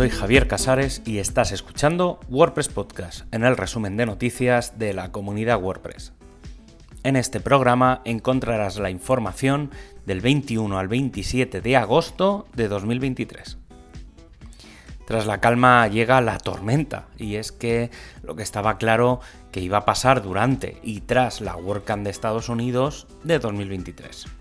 soy Javier Casares y estás escuchando WordPress Podcast, en el resumen de noticias de la comunidad WordPress. En este programa encontrarás la información del 21 al 27 de agosto de 2023. Tras la calma llega la tormenta, y es que lo que estaba claro que iba a pasar durante y tras la WordCamp de Estados Unidos de 2023.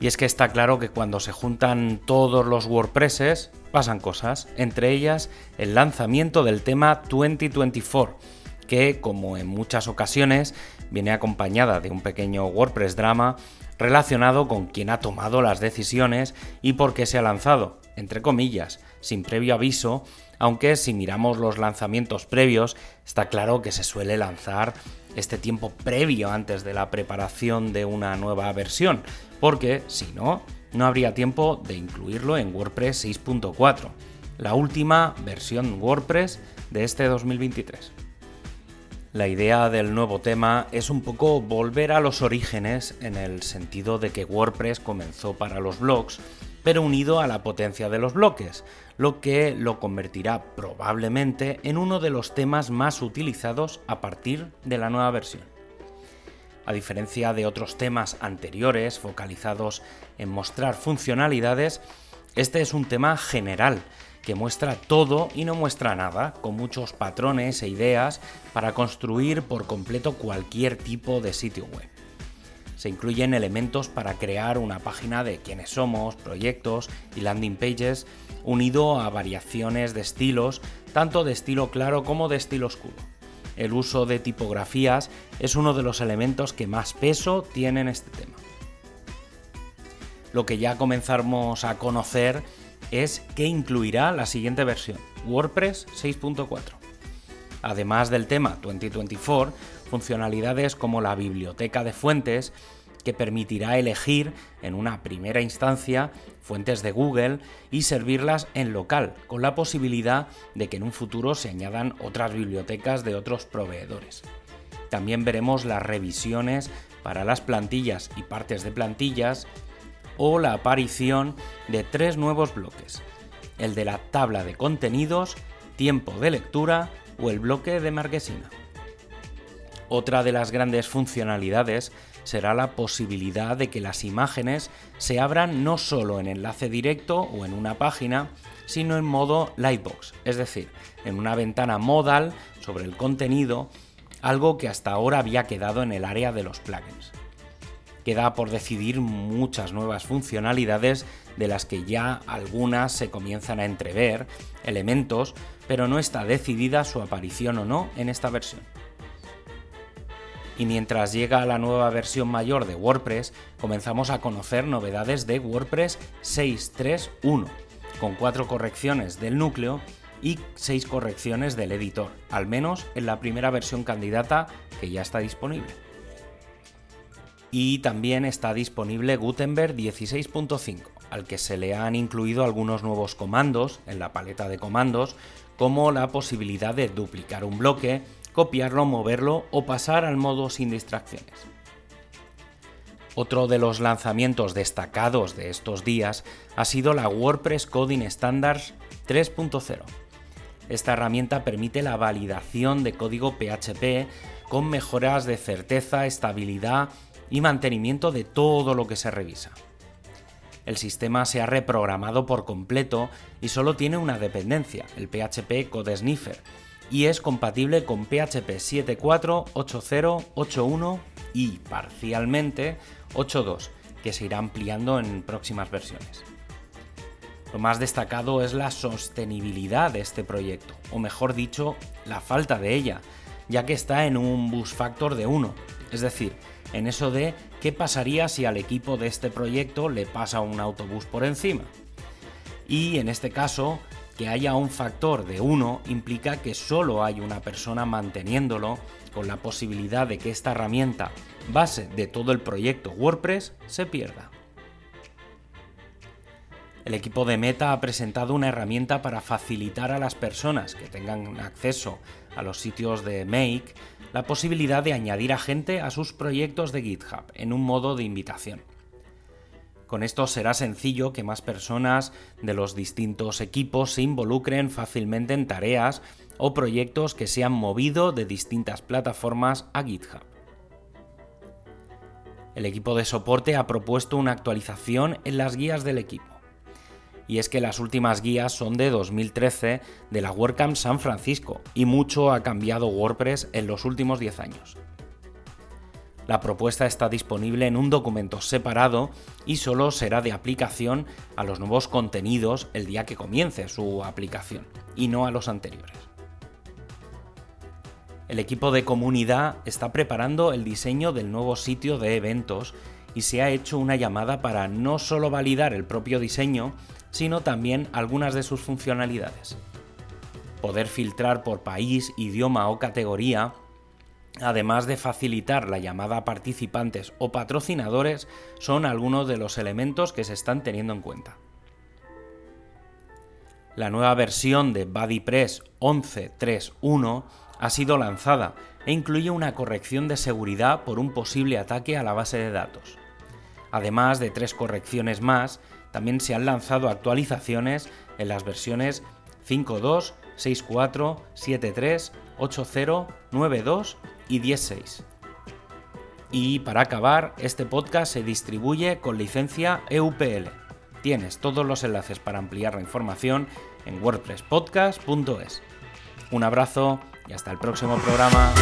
Y es que está claro que cuando se juntan todos los WordPresses pasan cosas, entre ellas el lanzamiento del tema 2024, que como en muchas ocasiones viene acompañada de un pequeño WordPress drama relacionado con quién ha tomado las decisiones y por qué se ha lanzado, entre comillas, sin previo aviso, aunque si miramos los lanzamientos previos, está claro que se suele lanzar este tiempo previo antes de la preparación de una nueva versión, porque si no, no habría tiempo de incluirlo en WordPress 6.4, la última versión WordPress de este 2023. La idea del nuevo tema es un poco volver a los orígenes en el sentido de que WordPress comenzó para los blogs pero unido a la potencia de los bloques, lo que lo convertirá probablemente en uno de los temas más utilizados a partir de la nueva versión. A diferencia de otros temas anteriores focalizados en mostrar funcionalidades, este es un tema general que muestra todo y no muestra nada, con muchos patrones e ideas para construir por completo cualquier tipo de sitio web se incluyen elementos para crear una página de quiénes somos, proyectos y landing pages, unido a variaciones de estilos, tanto de estilo claro como de estilo oscuro. El uso de tipografías es uno de los elementos que más peso tiene en este tema. Lo que ya comenzamos a conocer es qué incluirá la siguiente versión, WordPress 6.4. Además del tema 2024, funcionalidades como la biblioteca de fuentes que permitirá elegir en una primera instancia fuentes de Google y servirlas en local, con la posibilidad de que en un futuro se añadan otras bibliotecas de otros proveedores. También veremos las revisiones para las plantillas y partes de plantillas o la aparición de tres nuevos bloques, el de la tabla de contenidos, tiempo de lectura o el bloque de marquesina. Otra de las grandes funcionalidades será la posibilidad de que las imágenes se abran no solo en enlace directo o en una página, sino en modo Lightbox, es decir, en una ventana modal sobre el contenido, algo que hasta ahora había quedado en el área de los plugins. Queda por decidir muchas nuevas funcionalidades de las que ya algunas se comienzan a entrever, elementos, pero no está decidida su aparición o no en esta versión y mientras llega la nueva versión mayor de WordPress, comenzamos a conocer novedades de WordPress 6.3.1, con cuatro correcciones del núcleo y seis correcciones del editor, al menos en la primera versión candidata que ya está disponible. Y también está disponible Gutenberg 16.5, al que se le han incluido algunos nuevos comandos en la paleta de comandos, como la posibilidad de duplicar un bloque, copiarlo, moverlo o pasar al modo sin distracciones. Otro de los lanzamientos destacados de estos días ha sido la WordPress Coding Standards 3.0. Esta herramienta permite la validación de código PHP con mejoras de certeza, estabilidad y mantenimiento de todo lo que se revisa. El sistema se ha reprogramado por completo y solo tiene una dependencia, el PHP Code Sniffer, y es compatible con PHP 7.4, 8.0, 8.1 y parcialmente 8.2, que se irá ampliando en próximas versiones. Lo más destacado es la sostenibilidad de este proyecto, o mejor dicho, la falta de ella, ya que está en un bus factor de 1, es decir, en eso de qué pasaría si al equipo de este proyecto le pasa un autobús por encima. Y en este caso, que haya un factor de 1 implica que solo hay una persona manteniéndolo, con la posibilidad de que esta herramienta, base de todo el proyecto WordPress, se pierda. El equipo de Meta ha presentado una herramienta para facilitar a las personas que tengan acceso a los sitios de Make la posibilidad de añadir a gente a sus proyectos de GitHub en un modo de invitación. Con esto será sencillo que más personas de los distintos equipos se involucren fácilmente en tareas o proyectos que se han movido de distintas plataformas a GitHub. El equipo de soporte ha propuesto una actualización en las guías del equipo. Y es que las últimas guías son de 2013 de la WordCamp San Francisco y mucho ha cambiado WordPress en los últimos 10 años. La propuesta está disponible en un documento separado y solo será de aplicación a los nuevos contenidos el día que comience su aplicación y no a los anteriores. El equipo de comunidad está preparando el diseño del nuevo sitio de eventos y se ha hecho una llamada para no solo validar el propio diseño, sino también algunas de sus funcionalidades. Poder filtrar por país, idioma o categoría además de facilitar la llamada a participantes o patrocinadores, son algunos de los elementos que se están teniendo en cuenta. La nueva versión de BuddyPress 11.3.1 ha sido lanzada e incluye una corrección de seguridad por un posible ataque a la base de datos. Además de tres correcciones más, también se han lanzado actualizaciones en las versiones 5.2, 6.4, 7.3, 8.0, 9.2 y 10.6. Y para acabar, este podcast se distribuye con licencia EUPL. Tienes todos los enlaces para ampliar la información en wordpresspodcast.es. Un abrazo y hasta el próximo programa.